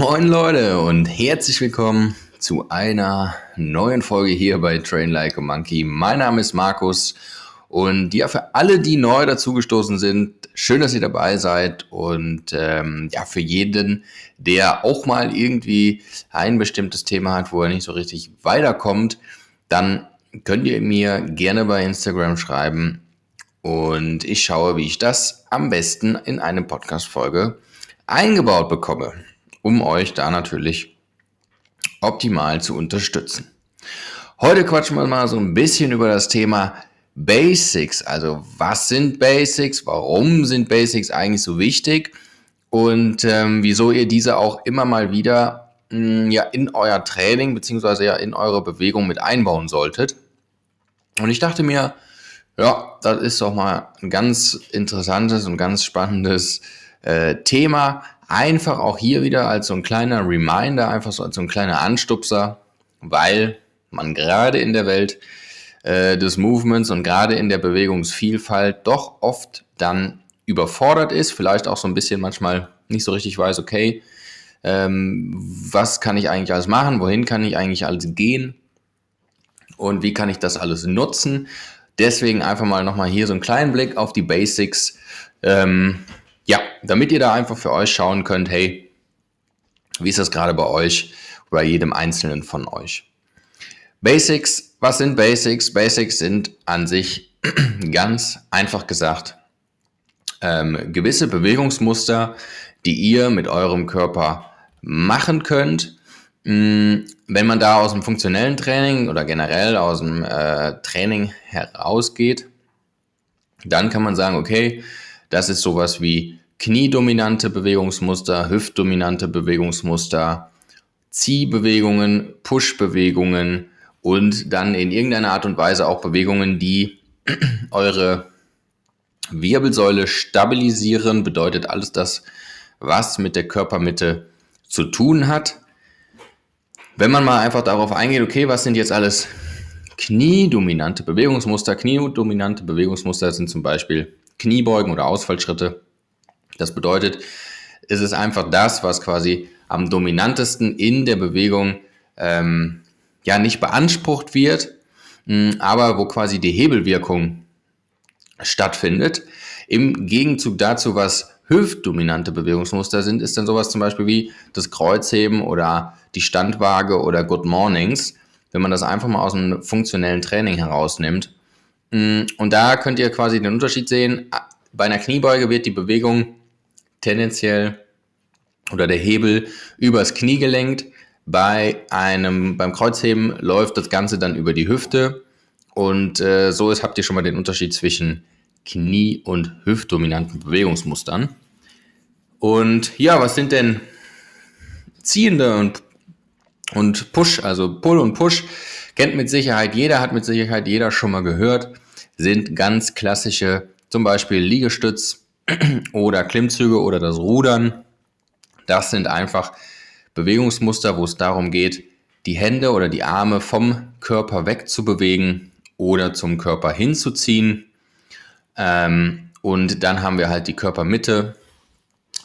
Moin Leute und herzlich willkommen zu einer neuen Folge hier bei Train Like a Monkey. Mein Name ist Markus und ja, für alle, die neu dazugestoßen sind, schön, dass ihr dabei seid und ähm, ja, für jeden, der auch mal irgendwie ein bestimmtes Thema hat, wo er nicht so richtig weiterkommt, dann könnt ihr mir gerne bei Instagram schreiben und ich schaue, wie ich das am besten in eine Podcast-Folge eingebaut bekomme um euch da natürlich optimal zu unterstützen. Heute quatschen wir mal so ein bisschen über das Thema Basics. Also was sind Basics? Warum sind Basics eigentlich so wichtig? Und ähm, wieso ihr diese auch immer mal wieder mh, hm, ja, in euer Training beziehungsweise ja in eure Bewegung mit einbauen solltet. Und ich dachte mir, ja, das ist doch mal ein ganz interessantes und ganz spannendes äh, Thema einfach auch hier wieder als so ein kleiner Reminder, einfach so als so ein kleiner Anstupser, weil man gerade in der Welt äh, des Movements und gerade in der Bewegungsvielfalt doch oft dann überfordert ist, vielleicht auch so ein bisschen manchmal nicht so richtig weiß, okay, ähm, was kann ich eigentlich alles machen, wohin kann ich eigentlich alles gehen und wie kann ich das alles nutzen. Deswegen einfach mal nochmal hier so einen kleinen Blick auf die Basics. Ähm, ja, damit ihr da einfach für euch schauen könnt, hey, wie ist das gerade bei euch, bei jedem einzelnen von euch? Basics, was sind Basics? Basics sind an sich ganz einfach gesagt ähm, gewisse Bewegungsmuster, die ihr mit eurem Körper machen könnt. Mm, wenn man da aus dem funktionellen Training oder generell aus dem äh, Training herausgeht, dann kann man sagen, okay, das ist sowas wie kniedominante Bewegungsmuster, hüftdominante Bewegungsmuster, Ziehbewegungen, Pushbewegungen und dann in irgendeiner Art und Weise auch Bewegungen, die eure Wirbelsäule stabilisieren, bedeutet alles das, was mit der Körpermitte zu tun hat. Wenn man mal einfach darauf eingeht, okay, was sind jetzt alles kniedominante Bewegungsmuster? Kniedominante Bewegungsmuster sind zum Beispiel Kniebeugen oder Ausfallschritte, das bedeutet, es ist einfach das, was quasi am dominantesten in der Bewegung ähm, ja nicht beansprucht wird, mh, hm, aber wo quasi die Hebelwirkung stattfindet. Im Gegenzug dazu, was hüftdominante Bewegungsmuster sind, ist dann sowas zum Beispiel wie das Kreuzheben oder die Standwaage oder Good Mornings, wenn man das einfach mal aus einem funktionellen Training herausnimmt. Hm, und da könnt ihr quasi den Unterschied sehen. Bei einer Kniebeuge wird die Bewegung tendenziell oder der Hebel übers Knie gelenkt. Bei einem, beim Kreuzheben läuft das Ganze dann über die Hüfte. Und äh, so ist, habt ihr schon mal den Unterschied zwischen Knie- und Hüftdominanten Bewegungsmustern. Und ja, was sind denn ziehende und, und Push, also Pull und Push, kennt mit Sicherheit jeder, hat mit Sicherheit jeder schon mal gehört, sind ganz klassische, zum Beispiel Liegestütz, oder Klimmzüge oder das Rudern. Das sind einfach Bewegungsmuster, wo es darum geht, die Hände oder die Arme vom Körper wegzubewegen oder zum Körper hinzuziehen. Ähm, und dann haben wir halt die Körpermitte,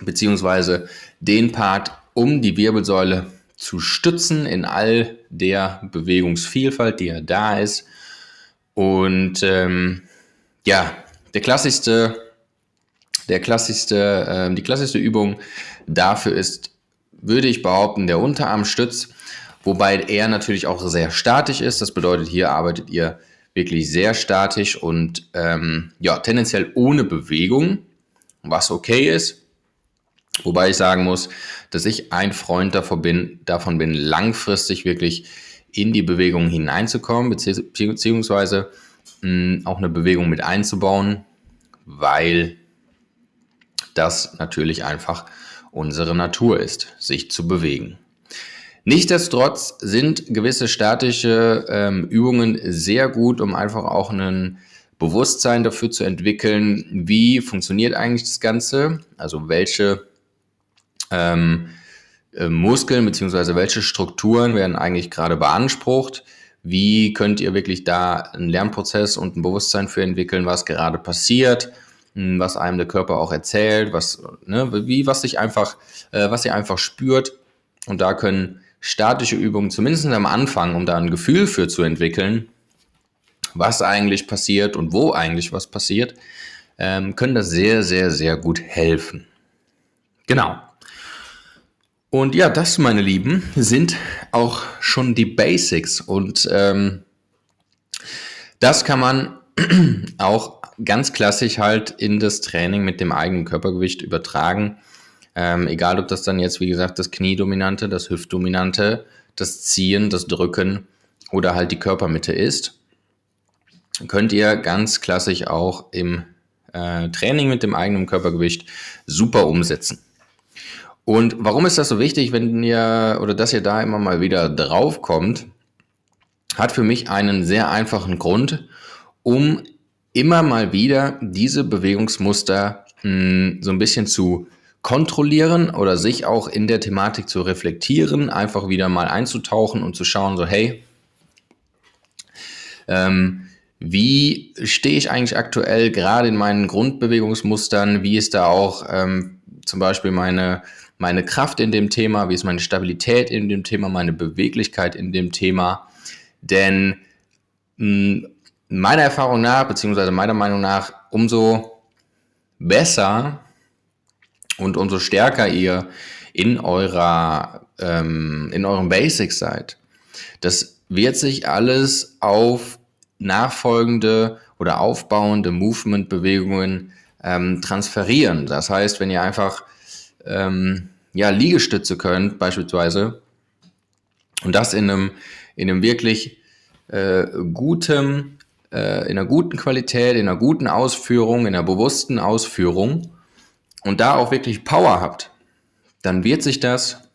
beziehungsweise den Part um die Wirbelsäule zu stützen in all der Bewegungsvielfalt, die ja da ist. Und ähm, ja, der klassischste der klassischste, äh, die klassischste Übung dafür ist, würde ich behaupten, der Unterarmstütz, wobei er natürlich auch sehr statisch ist. Das bedeutet, hier arbeitet ihr wirklich sehr statisch und ähm, ja, tendenziell ohne Bewegung, was okay ist. Wobei ich sagen muss, dass ich ein Freund davon bin, davon bin langfristig wirklich in die Bewegung hineinzukommen, beziehungsweise mh, hm, auch eine Bewegung mit einzubauen, weil das natürlich einfach unsere Natur ist, sich zu bewegen. Nichtsdestotrotz sind gewisse statische ähm, Übungen sehr gut, um einfach auch ein Bewusstsein dafür zu entwickeln, wie funktioniert eigentlich das Ganze, also welche ähm, äh, Muskeln bzw. welche Strukturen werden eigentlich gerade beansprucht, wie könnt ihr wirklich da einen Lernprozess und ein Bewusstsein für entwickeln, was gerade passiert hm, was einem der Körper auch erzählt, was, ne, wie, was sich einfach, äh, was ihr einfach spürt. Und da können statische Übungen, zumindest am Anfang, um da ein Gefühl für zu entwickeln, was eigentlich passiert und wo eigentlich was passiert, ähm, können das sehr, sehr, sehr gut helfen. Genau. Und ja, das, meine Lieben, sind auch schon die Basics. Und ähm, das kann man auch ganz klassisch halt in das Training mit dem eigenen Körpergewicht übertragen. Ähm, egal, ob das dann jetzt, wie gesagt, das Kniedominante, das Hüftdominante, das Ziehen, das Drücken oder halt die Körpermitte ist, könnt ihr ganz klassisch auch im äh, Training mit dem eigenen Körpergewicht super umsetzen. Und warum ist das so wichtig, wenn ihr oder dass ihr da immer mal wieder drauf kommt, hat für mich einen sehr einfachen Grund, um immer mal wieder diese Bewegungsmuster mh, hm, so ein bisschen zu kontrollieren oder sich auch in der Thematik zu reflektieren, einfach wieder mal einzutauchen und zu schauen, so hey, ähm, wie stehe ich eigentlich aktuell gerade in meinen Grundbewegungsmustern? Wie ist da auch ähm, zum Beispiel meine, meine Kraft in dem Thema? Wie ist meine Stabilität in dem Thema? Meine Beweglichkeit in dem Thema? Denn mh, meiner Erfahrung nach, beziehungsweise meiner Meinung nach, umso besser und umso stärker ihr in eurer ähm, in euren Basics seid, das wird sich alles auf nachfolgende oder aufbauende Movement-Bewegungen ähm, transferieren. Das heißt, wenn ihr einfach ähm, ja, Liegestütze könnt, beispielsweise, und das in einem, in einem wirklich äh, guten, äh, in einer guten Qualität, in einer guten Ausführung, in einer bewussten Ausführung und da auch wirklich Power habt, dann wird sich das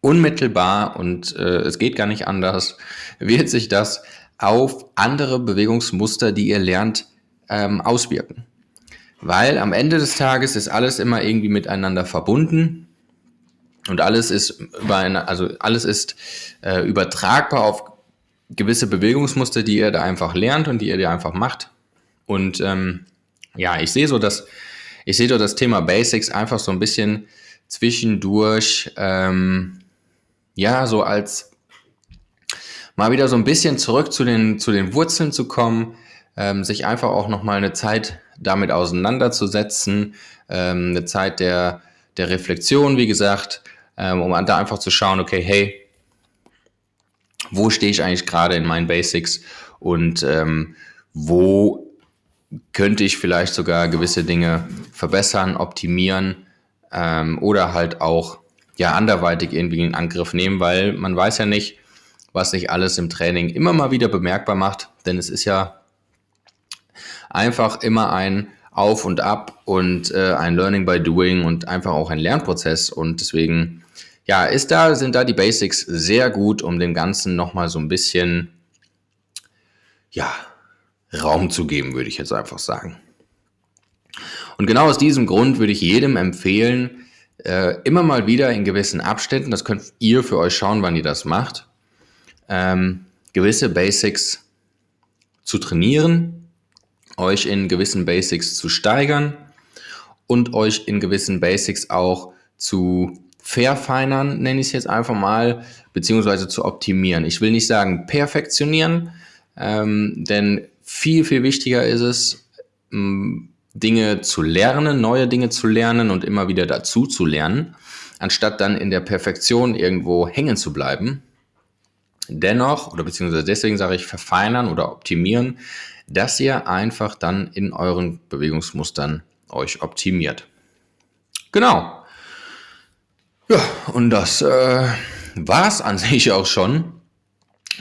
unmittelbar und äh, es geht gar nicht anders, wird sich das auf andere Bewegungsmuster, die ihr lernt, ähm, auswirken. Weil am Ende des Tages ist alles immer irgendwie miteinander verbunden und alles ist über eine, also alles ist äh, übertragbar auf gewisse Bewegungsmuster, die ihr da einfach lernt und die ihr da einfach macht. Und ähm, ja, ich sehe so, dass ich sehe so das Thema Basics einfach so ein bisschen zwischendurch ähm, ja so als mal wieder so ein bisschen zurück zu den, zu den Wurzeln zu kommen, ähm, sich einfach auch nochmal eine Zeit damit auseinanderzusetzen, ähm, eine Zeit der, der Reflexion, wie gesagt, ähm, um da einfach zu schauen, okay, hey, wo stehe ich eigentlich gerade in meinen Basics und ähm, wo könnte ich vielleicht sogar gewisse Dinge verbessern, optimieren ähm, oder halt auch ja anderweitig irgendwie in Angriff nehmen, weil man weiß ja nicht, was sich alles im Training immer mal wieder bemerkbar macht, denn es ist ja einfach immer ein Auf und Ab und äh, ein Learning by Doing und einfach auch ein Lernprozess und deswegen ja, ist da, sind da die Basics sehr gut, um dem Ganzen nochmal so ein bisschen, ja, Raum zu geben, würde ich jetzt einfach sagen. Und genau aus diesem Grund würde ich jedem empfehlen, äh, immer mal wieder in gewissen Abständen, das könnt ihr für euch schauen, wann ihr das macht, ähm, gewisse Basics zu trainieren, euch in gewissen Basics zu steigern und euch in gewissen Basics auch zu verfeinern, nenne ich es jetzt einfach mal, beziehungsweise zu optimieren. Ich will nicht sagen perfektionieren, ähm, denn viel, viel wichtiger ist es, Dinge zu lernen, neue Dinge zu lernen und immer wieder dazu zu lernen, anstatt dann in der Perfektion irgendwo hängen zu bleiben dennoch, oder beziehungsweise deswegen sage ich verfeinern oder optimieren, dass ihr einfach dann in euren Bewegungsmustern euch optimiert. Genau. Ja, und das äh, war es an sich auch schon.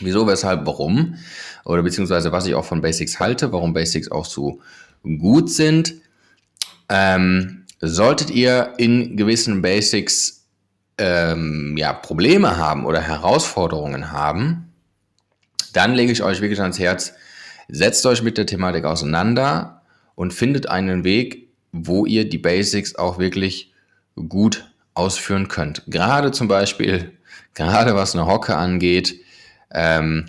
Wieso, weshalb, warum? Oder beziehungsweise was ich auch von Basics halte, warum Basics auch so gut sind. Ähm, solltet ihr in gewissen Basics ähm, ja, Probleme haben oder Herausforderungen haben, dann lege ich euch wirklich ans Herz, setzt euch mit der Thematik auseinander und findet einen Weg, wo ihr die Basics auch wirklich gut ausführen könnt. Gerade zum Beispiel, gerade was eine Hocke angeht, ähm,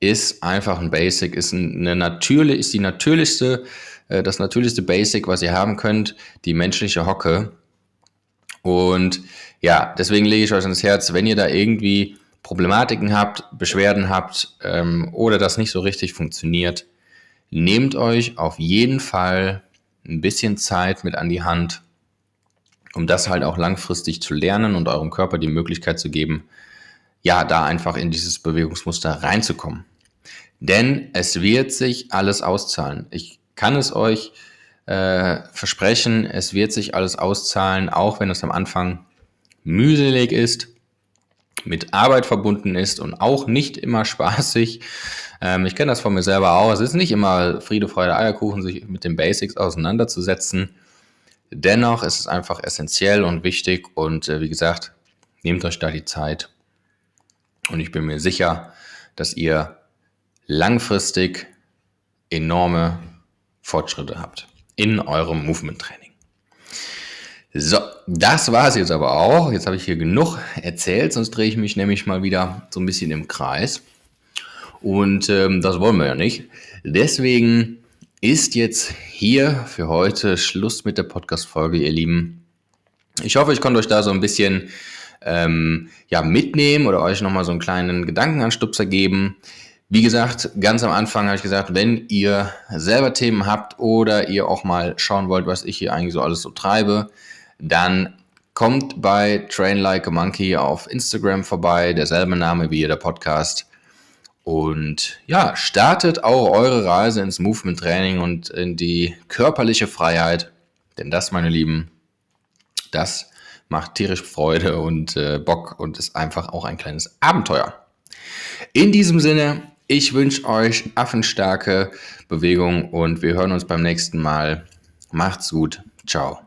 ist einfach ein Basic, ist eine natürlich, ist die natürlichste, äh, das natürlichste Basic, was ihr haben könnt, die menschliche Hocke. Und ja, deswegen lege ich euch ans Herz, wenn ihr da irgendwie Problematiken habt, Beschwerden habt ähm, oder das nicht so richtig funktioniert, nehmt euch auf jeden Fall ein bisschen Zeit mit an die Hand, um das halt auch langfristig zu lernen und eurem Körper die Möglichkeit zu geben, ja, da einfach in dieses Bewegungsmuster reinzukommen. Denn es wird sich alles auszahlen. Ich kann es euch äh, versprechen, es wird sich alles auszahlen, auch wenn es am Anfang mühselig ist, mit Arbeit verbunden ist und auch nicht immer spaßig. Ähm, ich kenne das von mir selber auch. Es ist nicht immer Friede, Freude, Eierkuchen, sich mit den Basics auseinanderzusetzen. Dennoch ist es einfach essentiell und wichtig und äh, wie gesagt, nehmt euch da die Zeit. Und ich bin mir sicher, dass ihr langfristig enorme Fortschritte habt in eurem Movement Training. So, das war es jetzt aber auch. Jetzt habe ich hier genug erzählt, sonst drehe ich mich nämlich mal wieder so ein bisschen im Kreis. Und ähm, das wollen wir ja nicht. Deswegen ist jetzt hier für heute Schluss mit der Podcast-Folge, ihr Lieben. Ich hoffe, ich konnte euch da so ein bisschen ähm, ja, mitnehmen oder euch nochmal so einen kleinen Gedankenanstupser geben. Wie gesagt, ganz am Anfang habe ich gesagt, wenn ihr selber Themen habt oder ihr auch mal schauen wollt, was ich hier eigentlich so alles so treibe, dann kommt bei Train Like a Monkey auf Instagram vorbei, derselbe Name wie der Podcast. Und ja, startet auch eure Reise ins Movement Training und in die körperliche Freiheit. Denn das, meine Lieben, das macht tierisch Freude und äh, Bock und ist einfach auch ein kleines Abenteuer. In diesem Sinne, ich wünsche euch affenstarke Bewegung und wir hören uns beim nächsten Mal. Macht's gut. Ciao.